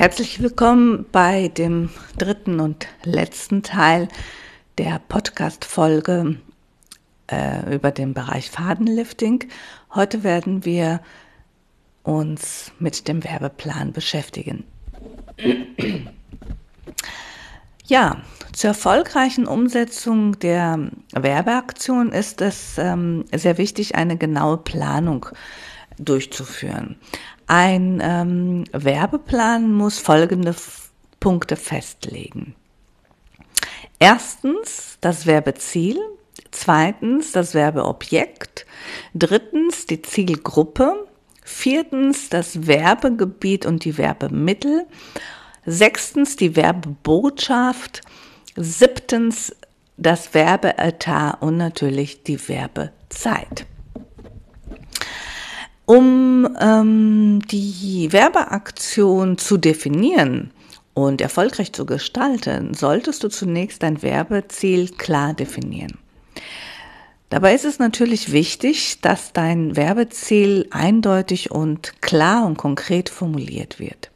Herzlich willkommen bei dem dritten und letzten Teil der Podcast-Folge äh, über den Bereich Fadenlifting. Heute werden wir uns mit dem Werbeplan beschäftigen. Ja, zur erfolgreichen Umsetzung der Werbeaktion ist es ähm, sehr wichtig, eine genaue Planung durchzuführen. Ein ähm, Werbeplan muss folgende Punkte festlegen. Erstens das Werbeziel, zweitens das Werbeobjekt, drittens die Zielgruppe, viertens das Werbegebiet und die Werbemittel, sechstens die Werbebotschaft, siebtens das Werbeetat und natürlich die Werbezeit. Um ähm, die Werbeaktion zu definieren und erfolgreich zu gestalten, solltest du zunächst dein Werbeziel klar definieren. Dabei ist es natürlich wichtig, dass dein Werbeziel eindeutig und klar und konkret formuliert wird.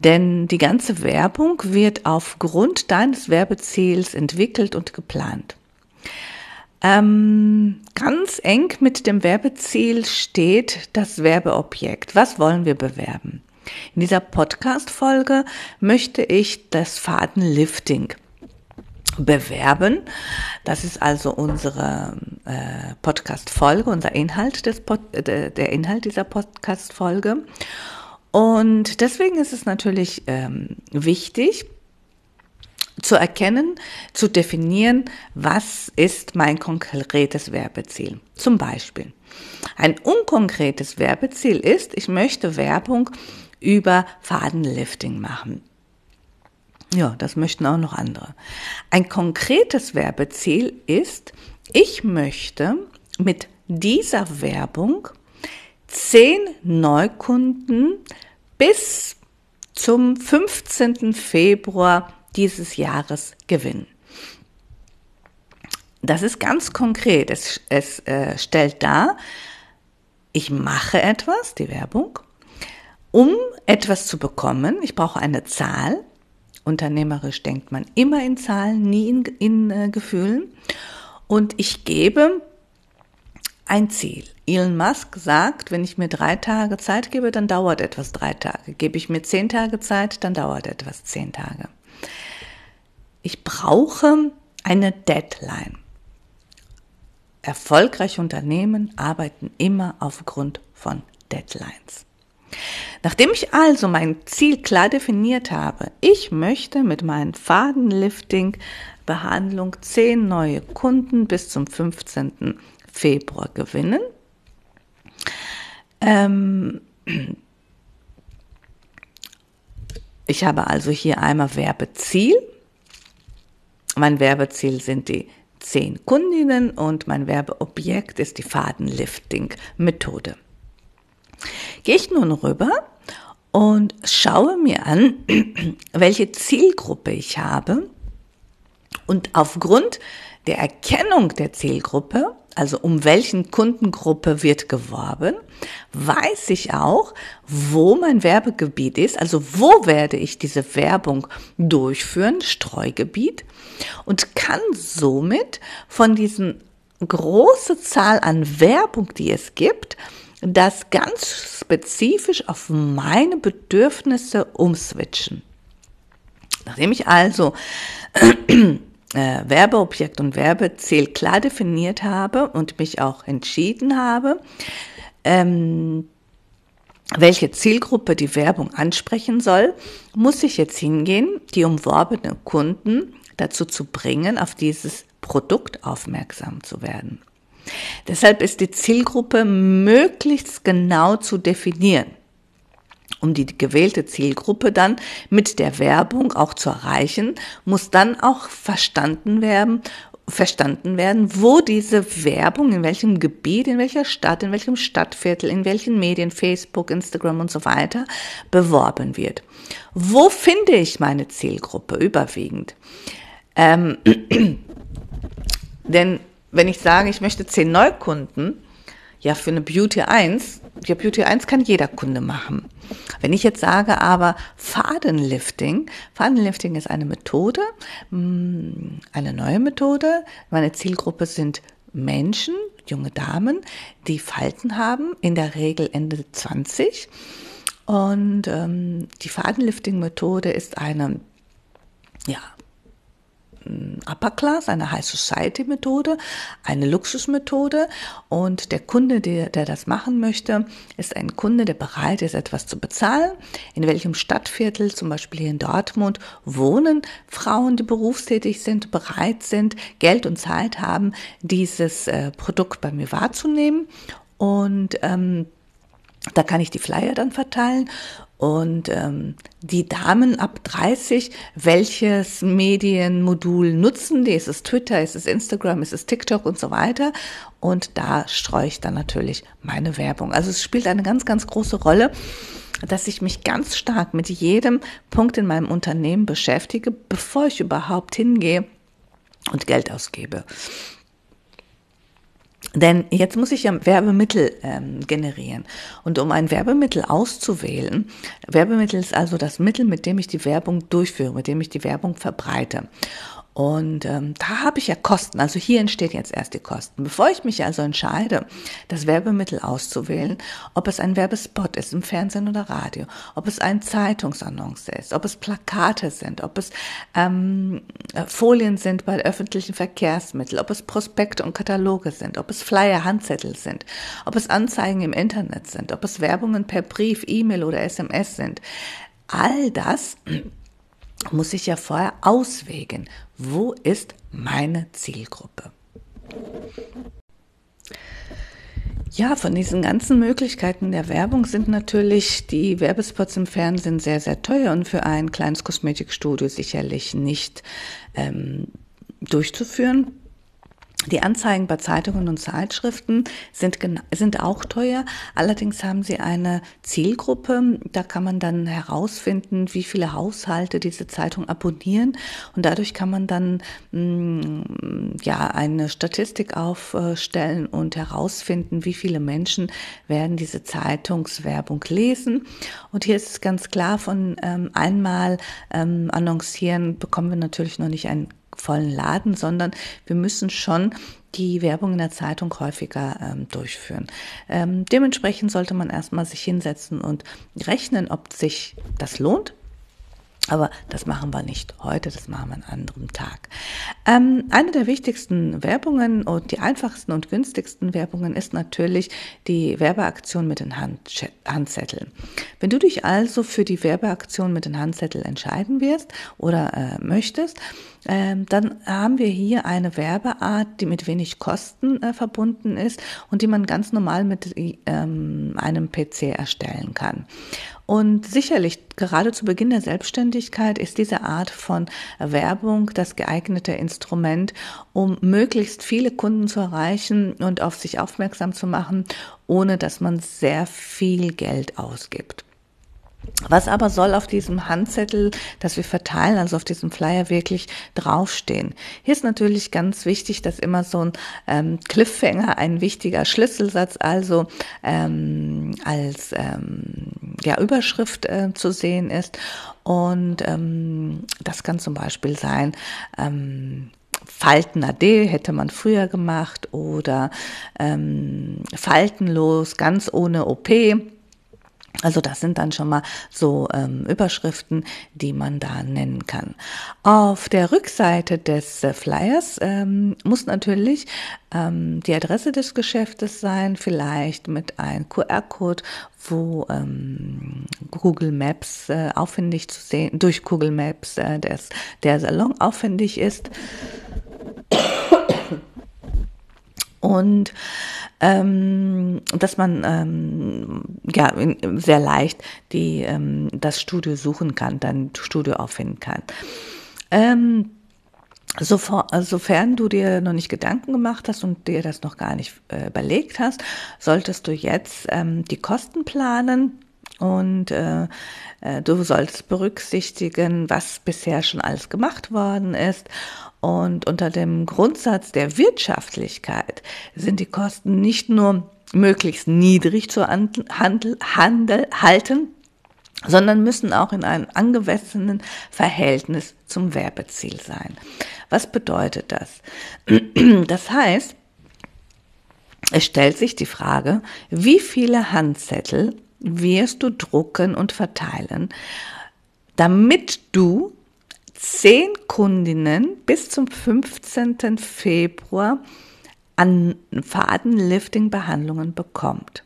Denn die ganze Werbung wird aufgrund deines Werbeziels entwickelt und geplant. Ähm, ganz eng mit dem Werbeziel steht das Werbeobjekt. Was wollen wir bewerben? In dieser Podcast-Folge möchte ich das Fadenlifting bewerben. Das ist also unsere äh, Podcast-Folge, unser Inhalt des Pod, äh, der Inhalt dieser Podcast-Folge. Und deswegen ist es natürlich ähm, wichtig, zu erkennen, zu definieren, was ist mein konkretes Werbeziel. Zum Beispiel, ein unkonkretes Werbeziel ist, ich möchte Werbung über Fadenlifting machen. Ja, das möchten auch noch andere. Ein konkretes Werbeziel ist, ich möchte mit dieser Werbung zehn Neukunden bis zum 15. Februar dieses Jahres gewinnen. Das ist ganz konkret. Es, es äh, stellt dar, ich mache etwas, die Werbung, um etwas zu bekommen. Ich brauche eine Zahl. Unternehmerisch denkt man immer in Zahlen, nie in, in äh, Gefühlen. Und ich gebe ein Ziel. Elon Musk sagt, wenn ich mir drei Tage Zeit gebe, dann dauert etwas drei Tage. Gebe ich mir zehn Tage Zeit, dann dauert etwas zehn Tage. Ich brauche eine Deadline. Erfolgreiche Unternehmen arbeiten immer aufgrund von Deadlines. Nachdem ich also mein Ziel klar definiert habe, ich möchte mit meinen Fadenlifting Behandlung zehn neue Kunden bis zum 15. Februar gewinnen. Ähm, ich habe also hier einmal Werbeziel. Mein Werbeziel sind die zehn Kundinnen und mein Werbeobjekt ist die Fadenlifting-Methode. Gehe ich nun rüber und schaue mir an, welche Zielgruppe ich habe und aufgrund der Erkennung der Zielgruppe also um welchen Kundengruppe wird geworben, weiß ich auch, wo mein Werbegebiet ist, also wo werde ich diese Werbung durchführen, Streugebiet, und kann somit von diesen große Zahl an Werbung, die es gibt, das ganz spezifisch auf meine Bedürfnisse umswitchen. Nachdem ich also äh, Werbeobjekt und Werbeziel klar definiert habe und mich auch entschieden habe, ähm, welche Zielgruppe die Werbung ansprechen soll, muss ich jetzt hingehen, die umworbenen Kunden dazu zu bringen, auf dieses Produkt aufmerksam zu werden. Deshalb ist die Zielgruppe möglichst genau zu definieren um die gewählte Zielgruppe dann mit der Werbung auch zu erreichen, muss dann auch verstanden werden, verstanden werden, wo diese Werbung, in welchem Gebiet, in welcher Stadt, in welchem Stadtviertel, in welchen Medien, Facebook, Instagram und so weiter beworben wird. Wo finde ich meine Zielgruppe überwiegend? Ähm, denn wenn ich sage, ich möchte zehn Neukunden, ja für eine Beauty 1, ja Beauty 1 kann jeder Kunde machen. Wenn ich jetzt sage aber Fadenlifting, Fadenlifting ist eine Methode, mm, eine neue Methode. Meine Zielgruppe sind Menschen, junge Damen, die Falten haben, in der Regel Ende 20. Und ähm, die Fadenlifting-Methode ist eine ja, Upper Class, eine High Society Methode, eine Luxusmethode und der Kunde, der, der das machen möchte, ist ein Kunde, der bereit ist, etwas zu bezahlen. In welchem Stadtviertel, zum Beispiel hier in Dortmund, wohnen Frauen, die berufstätig sind, bereit sind, Geld und Zeit haben, dieses äh, Produkt bei mir wahrzunehmen und ähm, da kann ich die Flyer dann verteilen und ähm, die Damen ab 30, welches Medienmodul nutzen die? Ist es Twitter, ist es Instagram, ist es TikTok und so weiter? Und da streue ich dann natürlich meine Werbung. Also es spielt eine ganz, ganz große Rolle, dass ich mich ganz stark mit jedem Punkt in meinem Unternehmen beschäftige, bevor ich überhaupt hingehe und Geld ausgebe. Denn jetzt muss ich ja Werbemittel ähm, generieren. Und um ein Werbemittel auszuwählen, Werbemittel ist also das Mittel, mit dem ich die Werbung durchführe, mit dem ich die Werbung verbreite. Und ähm, da habe ich ja Kosten. Also hier entstehen jetzt erst die Kosten. Bevor ich mich also entscheide, das Werbemittel auszuwählen, ob es ein Werbespot ist im Fernsehen oder Radio, ob es ein Zeitungsannonce ist, ob es Plakate sind, ob es ähm, Folien sind bei öffentlichen Verkehrsmitteln, ob es Prospekte und Kataloge sind, ob es Flyer, Handzettel sind, ob es Anzeigen im Internet sind, ob es Werbungen per Brief, E-Mail oder SMS sind. All das muss ich ja vorher auswägen, wo ist meine Zielgruppe. Ja, von diesen ganzen Möglichkeiten der Werbung sind natürlich die Werbespots im Fernsehen sehr, sehr teuer und für ein kleines Kosmetikstudio sicherlich nicht ähm, durchzuführen. Die Anzeigen bei Zeitungen und Zeitschriften sind, sind auch teuer. Allerdings haben sie eine Zielgruppe. Da kann man dann herausfinden, wie viele Haushalte diese Zeitung abonnieren. Und dadurch kann man dann mh, mm, ja eine Statistik aufstellen und herausfinden, wie viele Menschen werden diese Zeitungswerbung lesen. Und hier ist es ganz klar, von ähm, einmal ähm, annoncieren bekommen wir natürlich noch nicht ein vollen Laden, sondern wir müssen schon die Werbung in der Zeitung häufiger ähm, durchführen. Ähm, dementsprechend sollte man erstmal sich hinsetzen und rechnen, ob sich das lohnt. Aber das machen wir nicht heute, das machen wir an einem anderen Tag. Ähm, eine der wichtigsten Werbungen und die einfachsten und günstigsten Werbungen ist natürlich die Werbeaktion mit den Hand Handzetteln. Wenn du dich also für die Werbeaktion mit den Handzetteln entscheiden wirst oder äh, möchtest, ähm, dann haben wir hier eine Werbeart, die mit wenig Kosten äh, verbunden ist und die man ganz normal mit ähm, einem PC erstellen kann. Und sicherlich, gerade zu Beginn der Selbstständigkeit ist diese Art von Werbung das geeignete Instrument, um möglichst viele Kunden zu erreichen und auf sich aufmerksam zu machen, ohne dass man sehr viel Geld ausgibt. Was aber soll auf diesem Handzettel, das wir verteilen, also auf diesem Flyer wirklich draufstehen? Hier ist natürlich ganz wichtig, dass immer so ein ähm, Cliffhanger, ein wichtiger Schlüsselsatz, also ähm, als ähm, ja, Überschrift äh, zu sehen ist. Und ähm, das kann zum Beispiel sein, ähm, Falten AD hätte man früher gemacht oder ähm, faltenlos, ganz ohne OP also das sind dann schon mal so ähm, Überschriften, die man da nennen kann. Auf der Rückseite des äh, Flyers ähm, muss natürlich ähm, die Adresse des Geschäftes sein, vielleicht mit einem QR-Code, wo ähm, Google Maps äh, aufwendig zu sehen, durch Google Maps äh, des, der Salon aufwendig ist. Und ähm, dass man ähm, ja sehr leicht die ähm, das Studio suchen kann, dann Studio auffinden kann. Ähm, Sofern du dir noch nicht Gedanken gemacht hast und dir das noch gar nicht äh, überlegt hast, solltest du jetzt ähm, die Kosten planen und äh, äh, du solltest berücksichtigen, was bisher schon alles gemacht worden ist und unter dem Grundsatz der Wirtschaftlichkeit sind die Kosten nicht nur möglichst niedrig zu handel, handel, halten, sondern müssen auch in einem angemessenen Verhältnis zum Werbeziel sein. Was bedeutet das? Das heißt, es stellt sich die Frage, wie viele Handzettel wirst du drucken und verteilen, damit du zehn Kundinnen bis zum 15. Februar an Fadenlifting-Behandlungen bekommt.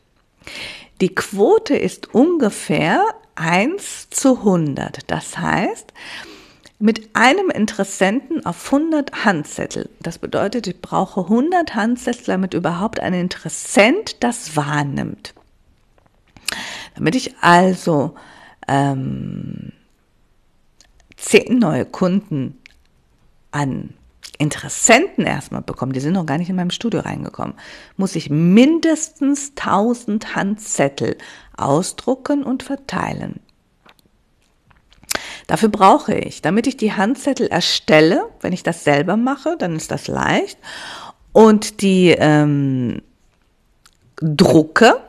Die Quote ist ungefähr 1 zu 100. Das heißt, mit einem Interessenten auf 100 Handzettel. Das bedeutet, ich brauche 100 Handzettel, damit überhaupt ein Interessent das wahrnimmt. Damit ich also ähm, zehn neue Kunden an Interessenten erstmal bekomme, die sind noch gar nicht in meinem Studio reingekommen, muss ich mindestens 1000 Handzettel ausdrucken und verteilen. Dafür brauche ich, damit ich die Handzettel erstelle, wenn ich das selber mache, dann ist das leicht, und die ähm, drucke,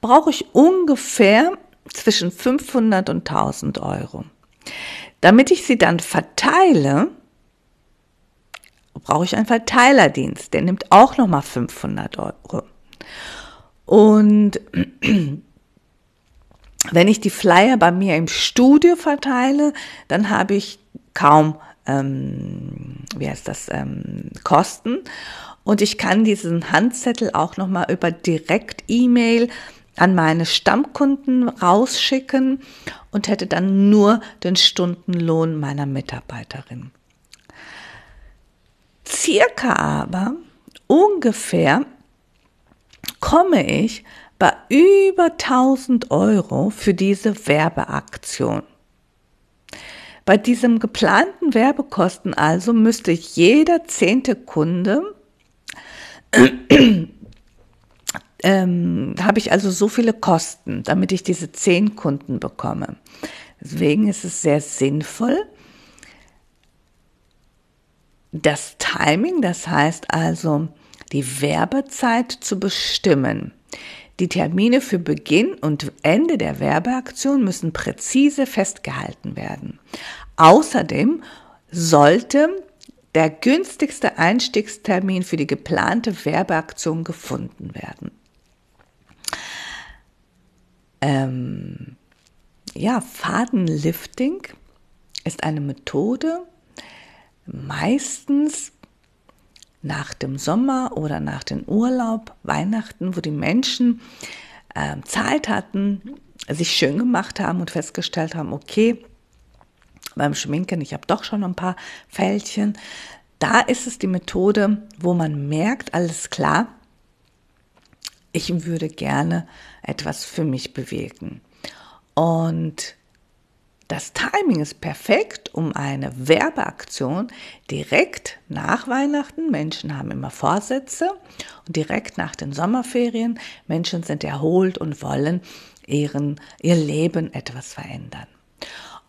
brauche ich ungefähr zwischen 500 und 1000 Euro. Damit ich sie dann verteile, brauche ich einen Verteilerdienst, der nimmt auch nochmal 500 Euro. Und wenn ich die Flyer bei mir im Studio verteile, dann habe ich kaum, ähm, wie heißt das, ähm, Kosten. Und ich kann diesen Handzettel auch nochmal über Direkt-E-Mail an meine Stammkunden rausschicken und hätte dann nur den Stundenlohn meiner Mitarbeiterin. Circa aber ungefähr komme ich bei über 1000 Euro für diese Werbeaktion. Bei diesem geplanten Werbekosten also müsste jeder zehnte Kunde ähm, habe ich also so viele Kosten, damit ich diese zehn Kunden bekomme. Deswegen ist es sehr sinnvoll, das Timing, das heißt also die Werbezeit zu bestimmen. Die Termine für Beginn und Ende der Werbeaktion müssen präzise festgehalten werden. Außerdem sollte der günstigste Einstiegstermin für die geplante Werbeaktion gefunden werden. Ähm, ja, Fadenlifting ist eine Methode, meistens nach dem Sommer oder nach dem Urlaub, Weihnachten, wo die Menschen äh, Zeit hatten, sich schön gemacht haben und festgestellt haben, okay, beim Schminken, ich habe doch schon ein paar Fältchen. Da ist es die Methode, wo man merkt, alles klar, ich würde gerne etwas für mich bewegen. Und das Timing ist perfekt, um eine Werbeaktion direkt nach Weihnachten, Menschen haben immer Vorsätze, und direkt nach den Sommerferien, Menschen sind erholt und wollen ihren, ihr Leben etwas verändern.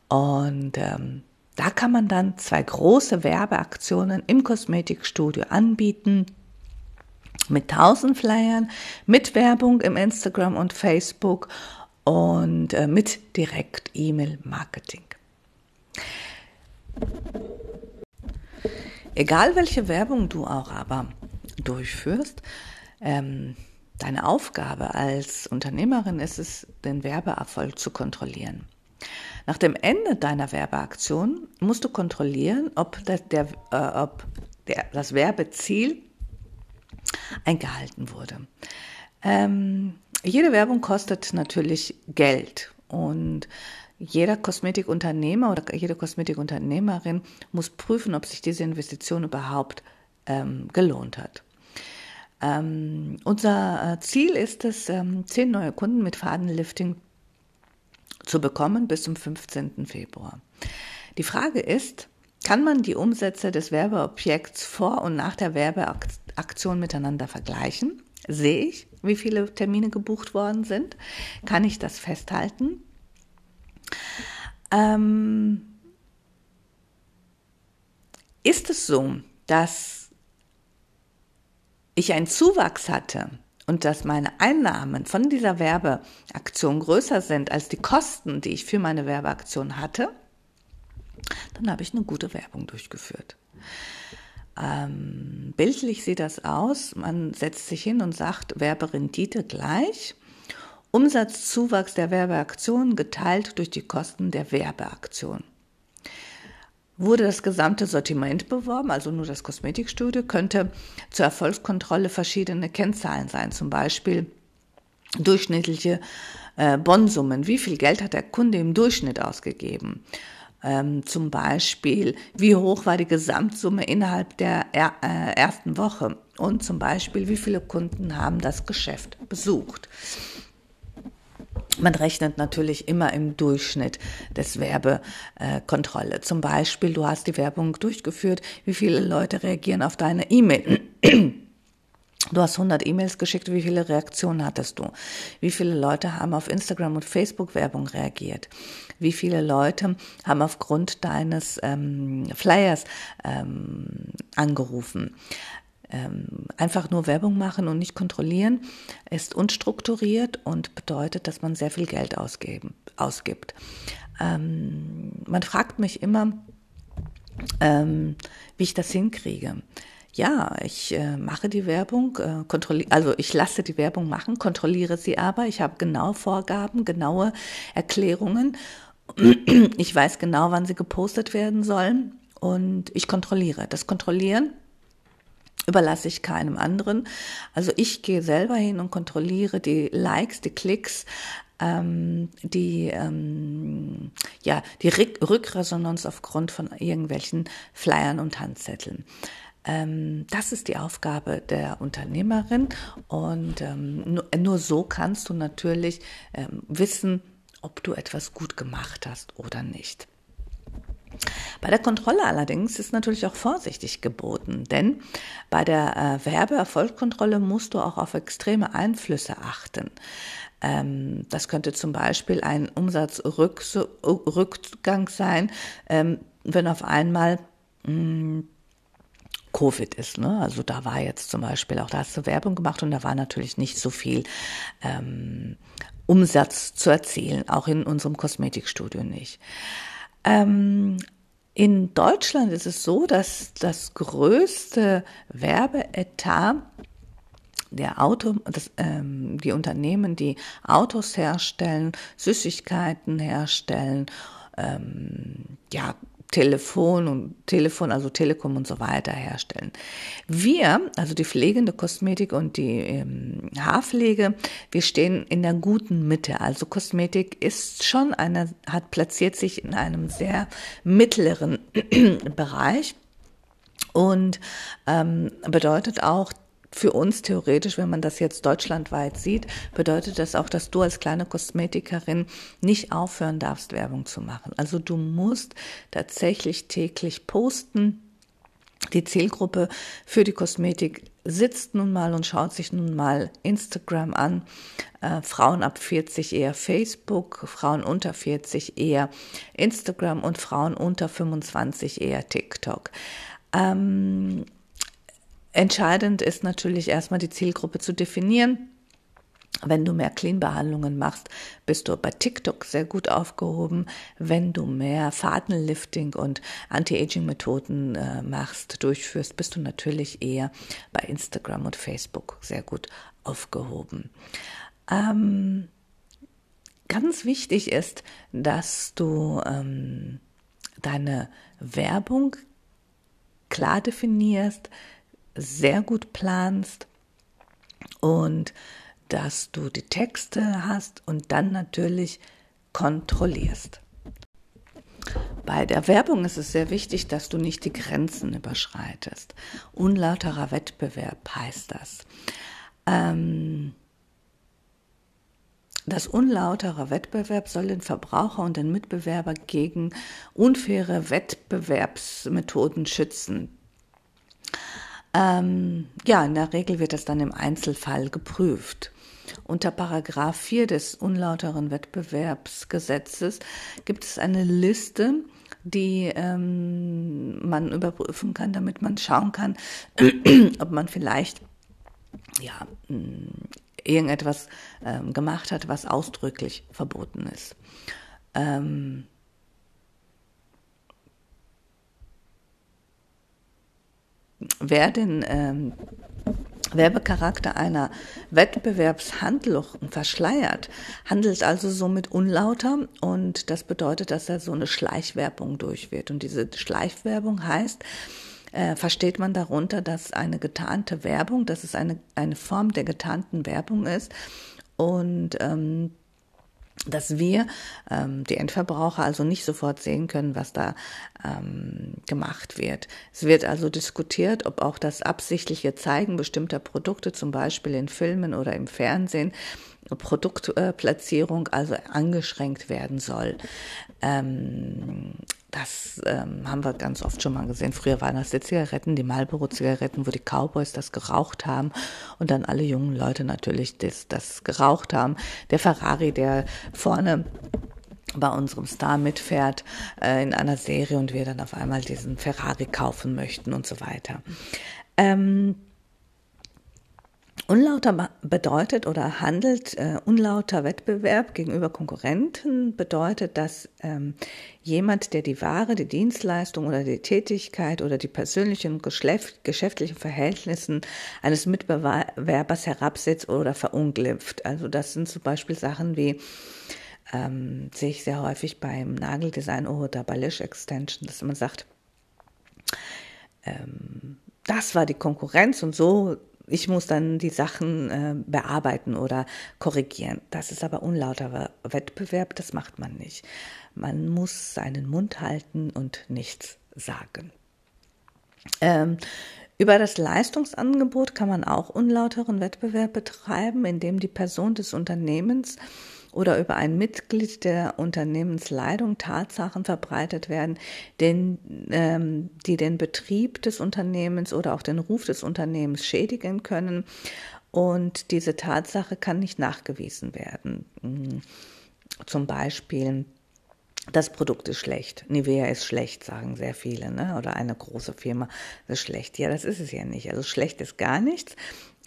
Und ähm, da kann man dann zwei große Werbeaktionen im Kosmetikstudio anbieten mit 1000 Flyern, mit Werbung im Instagram und Facebook und äh, mit Direkt-E-Mail-Marketing. Egal welche Werbung du auch aber durchführst, ähm, deine Aufgabe als Unternehmerin ist es, den Werbeerfolg zu kontrollieren. Nach dem Ende deiner Werbeaktion musst du kontrollieren, ob, der, der, äh, ob der, das Werbeziel eingehalten wurde. Ähm, jede Werbung kostet natürlich Geld und jeder Kosmetikunternehmer oder jede Kosmetikunternehmerin muss prüfen, ob sich diese Investition überhaupt ähm, gelohnt hat. Ähm, unser äh, Ziel ist es, ähm, zehn neue Kunden mit Fadenlifting zu bekommen bis zum 15. Februar. Die Frage ist, kann man die Umsätze des Werbeobjekts vor und nach der Werbeaktion miteinander vergleichen? Sehe ich, wie viele Termine gebucht worden sind? Kann ich das festhalten? Ähm, ist es so, dass ich einen Zuwachs hatte und dass meine Einnahmen von dieser Werbeaktion größer sind als die Kosten, die ich für meine Werbeaktion hatte, dann habe ich eine gute Werbung durchgeführt. Ähm, bildlich sieht das aus, man setzt sich hin und sagt Werberendite gleich Umsatzzuwachs der Werbeaktion geteilt durch die Kosten der Werbeaktion. Wurde das gesamte Sortiment beworben, also nur das Kosmetikstudio, könnte zur Erfolgskontrolle verschiedene Kennzahlen sein, zum Beispiel durchschnittliche äh, Bonsummen. Wie viel Geld hat der Kunde im Durchschnitt ausgegeben? Ähm, zum Beispiel, wie hoch war die Gesamtsumme innerhalb der er, äh, ersten Woche? Und zum Beispiel, wie viele Kunden haben das Geschäft besucht? Man rechnet natürlich immer im Durchschnitt des Werbekontrolle. Zum Beispiel, du hast die Werbung durchgeführt, wie viele Leute reagieren auf deine E-Mail. Du hast 100 E-Mails geschickt, wie viele Reaktionen hattest du? Wie viele Leute haben auf Instagram und Facebook Werbung reagiert? Wie viele Leute haben aufgrund deines ähm, Flyers ähm, angerufen? ähm, einfach nur Werbung machen und nicht kontrollieren, ist unstrukturiert und bedeutet, dass man sehr viel Geld ausgeben, ausgibt. Ähm, man fragt mich immer, ähm, wie ich das hinkriege. Ja, ich äh, mache die Werbung, äh, kontrolliere, also ich lasse die Werbung machen, kontrolliere sie aber. Ich habe genaue Vorgaben, genaue Erklärungen. Ich weiß genau, wann sie gepostet werden sollen und ich kontrolliere. Das Kontrollieren überlasse ich keinem anderen. Also ich gehe selber hin und kontrolliere die Likes, die Klicks, ähm, die, ähm, ja, die Rückresonanz aufgrund von irgendwelchen Flyern und Handzetteln. Ähm, das ist die Aufgabe der Unternehmerin und ähm, nur, nur, so kannst du natürlich ähm, wissen, ob du etwas gut gemacht hast oder nicht. Bei der Kontrolle allerdings ist natürlich auch vorsichtig geboten, denn bei der äh, Werbeerfolgskontrolle musst du auch auf extreme Einflüsse achten. Ähm, das könnte zum Beispiel ein Umsatzrückgang sein, ähm, wenn auf einmal mh, hm, Covid ist. Ne? Also da war jetzt zum Beispiel auch, da hast du Werbung gemacht und da war natürlich nicht so viel ähm, Umsatz zu erzielen, auch in unserem Kosmetikstudio nicht. Ähm, in Deutschland ist es so, dass das größte Werbeetat der Auto, das, ähm, die Unternehmen, die Autos herstellen, Süßigkeiten herstellen, ähm, ja, Telefon und Telefon, also Telekom und so weiter herstellen. Wir, also die pflegende Kosmetik und die ähm, Haarpflege, wir stehen in der guten Mitte. Also Kosmetik ist schon eine, hat platziert sich in einem sehr mittleren Bereich und ähm, bedeutet auch, für uns theoretisch, wenn man das jetzt deutschlandweit sieht, bedeutet das auch, dass du als kleine Kosmetikerin nicht aufhören darfst, Werbung zu machen. Also du musst tatsächlich täglich posten. Die Zielgruppe für die Kosmetik sitzt nun mal und schaut sich nun mal Instagram an. Äh, Frauen ab 40 eher Facebook, Frauen unter 40 eher Instagram und Frauen unter 25 eher TikTok. Ähm, Entscheidend ist natürlich erstmal die Zielgruppe zu definieren. Wenn du mehr Clean-Behandlungen machst, bist du bei TikTok sehr gut aufgehoben. Wenn du mehr Fadenlifting und Anti-Aging-Methoden äh, machst, durchführst, bist du natürlich eher bei Instagram und Facebook sehr gut aufgehoben. Ähm, ganz wichtig ist, dass du ähm, deine Werbung klar definierst, sehr gut planst und dass du die Texte hast und dann natürlich kontrollierst. Bei der Werbung ist es sehr wichtig, dass du nicht die Grenzen überschreitest. Unlauterer Wettbewerb heißt das. Ähm, das unlautere Wettbewerb soll den Verbraucher und den Mitbewerber gegen unfaire Wettbewerbsmethoden schützen. Ähm, ja, in der Regel wird das dann im Einzelfall geprüft. Unter Paragraph 4 des unlauteren Wettbewerbsgesetzes gibt es eine Liste, die ähm, man überprüfen kann, damit man schauen kann, ob man vielleicht ja, irgendetwas ähm, gemacht hat, was ausdrücklich verboten ist. Ähm, wer den ähm, Werbecharakter einer Wettbewerbshandlung verschleiert, handelt also somit unlauter und das bedeutet, dass er so eine Schleichwerbung durchführt. Und diese Schleichwerbung heißt, äh, versteht man darunter, dass eine getarnte Werbung, dass es eine, eine Form der getarnten Werbung ist und ähm, dass wir, ähm, die Endverbraucher, also nicht sofort sehen können, was da ähm, gemacht wird. Es wird also diskutiert, ob auch das absichtliche Zeigen bestimmter Produkte, zum Beispiel in Filmen oder im Fernsehen, Produktplatzierung also angeschränkt werden soll. Ähm, das ähm, haben wir ganz oft schon mal gesehen. Früher waren das die Zigaretten, die Marlboro-Zigaretten, wo die Cowboys das geraucht haben und dann alle jungen Leute natürlich das, das geraucht haben. Der Ferrari, der vorne bei unserem Star mitfährt äh, in einer Serie und wir dann auf einmal diesen Ferrari kaufen möchten und so weiter. Ähm, Unlauter bedeutet oder handelt äh, unlauter Wettbewerb gegenüber Konkurrenten bedeutet, dass ähm, jemand, der die Ware, die Dienstleistung oder die Tätigkeit oder die persönlichen geschäftlichen Verhältnissen eines Mitbewerbers herabsetzt oder verunglimpft. Also das sind zum Beispiel Sachen wie ähm, sehe ich sehr häufig beim Nageldesign oder bei Lash Extension, dass man sagt, ähm, das war die Konkurrenz und so ich muss dann die Sachen äh, bearbeiten oder korrigieren. Das ist aber unlauterer Wettbewerb, das macht man nicht. Man muss seinen Mund halten und nichts sagen. Ähm, über das Leistungsangebot kann man auch unlauteren Wettbewerb betreiben, indem die Person des Unternehmens oder über ein Mitglied der Unternehmensleitung Tatsachen verbreitet werden, den, ähm, die den Betrieb des Unternehmens oder auch den Ruf des Unternehmens schädigen können. Und diese Tatsache kann nicht nachgewiesen werden. Hm. Zum Beispiel, das Produkt ist schlecht. Nivea ist schlecht, sagen sehr viele, ne? Oder eine große Firma ist schlecht. Ja, das ist es ja nicht. Also schlecht ist gar nichts.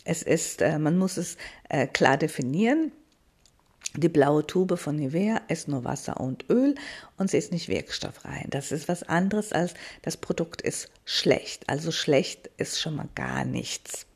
Es ist, äh, man muss es äh, klar definieren. Die blaue Tube von Nivea ist nur Wasser und Öl und sie ist nicht wirkstoffrein. Das ist was anderes als das Produkt ist schlecht. Also schlecht ist schon mal gar nichts.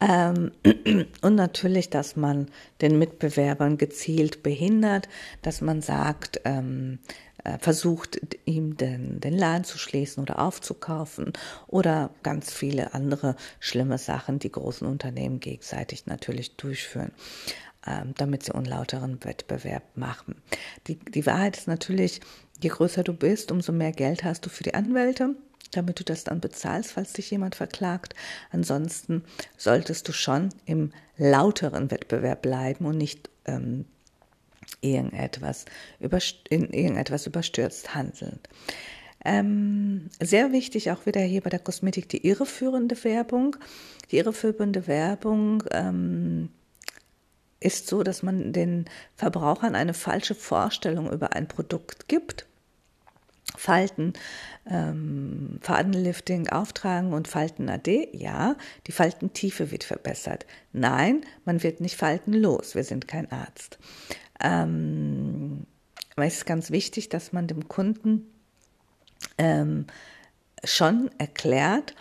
Ähm, und natürlich, dass man den Mitbewerbern gezielt behindert, dass man sagt, ähm, äh, versucht, ihm den, den Laden zu schließen oder aufzukaufen oder ganz viele andere schlimme Sachen, die großen Unternehmen gegenseitig natürlich durchführen. Ähm, damit sie unlauteren Wettbewerb machen. Die, die Wahrheit ist natürlich, je größer du bist, umso mehr Geld hast du für die Anwälte damit du das dann bezahlst, falls dich jemand verklagt. Ansonsten solltest du schon im lauteren Wettbewerb bleiben und nicht ähm, irgendetwas, in irgendetwas überstürzt handeln. Ähm, sehr wichtig auch wieder hier bei der Kosmetik die irreführende Werbung. Die irreführende Werbung ähm, ist so, dass man den Verbrauchern eine falsche Vorstellung über ein Produkt gibt. Falten, ähm, Fadenlifting auftragen und Falten AD, ja, die Faltentiefe wird verbessert. Nein, man wird nicht faltenlos, wir sind kein Arzt. Ähm, es ist ganz wichtig, dass man dem Kunden ähm, schon erklärt,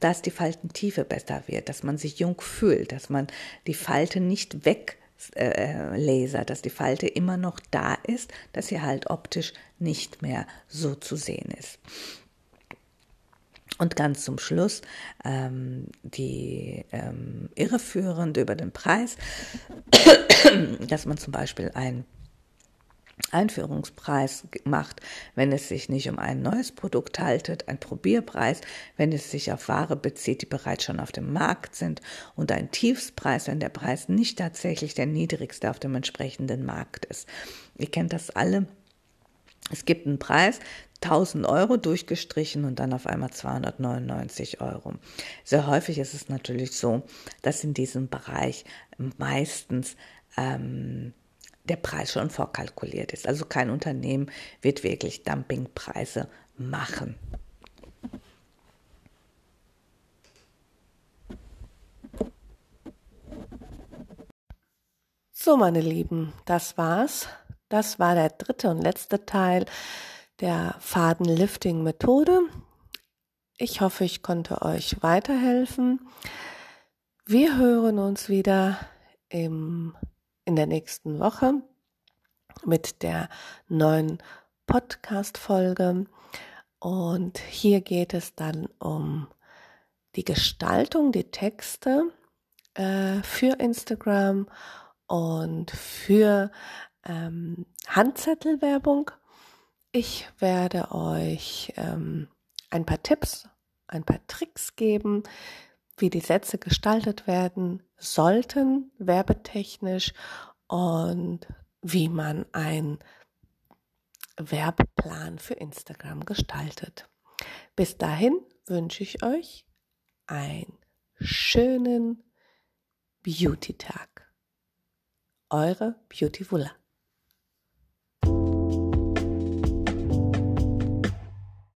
dass die Faltentiefe besser wird, dass man sich jung fühlt, dass man die Falte nicht weg äh, dass die Falte immer noch da ist, dass sie halt optisch nicht mehr so zu sehen ist. Und ganz zum Schluss ähm, die ähm, irreführend über den Preis, dass man zum Beispiel ein Einführungspreis macht, wenn es sich nicht um ein neues Produkt haltet, ein Probierpreis, wenn es sich auf Ware bezieht, die bereits schon auf dem Markt sind und ein Tiefspreis, wenn der Preis nicht tatsächlich der niedrigste auf dem entsprechenden Markt ist. Ihr kennt das alle. Es gibt einen Preis, 1000 Euro durchgestrichen und dann auf einmal 299 Euro. Sehr häufig ist es natürlich so, dass in diesem Bereich meistens ähm, der Preis schon vorkalkuliert ist. Also kein Unternehmen wird wirklich Dumpingpreise machen. So, meine Lieben, das war's. Das war der dritte und letzte Teil der Fadenlifting-Methode. Ich hoffe, ich konnte euch weiterhelfen. Wir hören uns wieder im, in der nächsten Woche mit der neuen Podcast-Folge. Und hier geht es dann um die Gestaltung, die Texte äh, für Instagram und für ähm, Handzettelwerbung. Ich werde euch ähm, ein paar Tipps, ein paar Tricks geben, wie die Sätze gestaltet werden sollten, werbetechnisch und wie man ein Werbeplan für Instagram gestaltet. Bis dahin wünsche ich euch einen schönen Beauty-Tag. Eure Beautifula.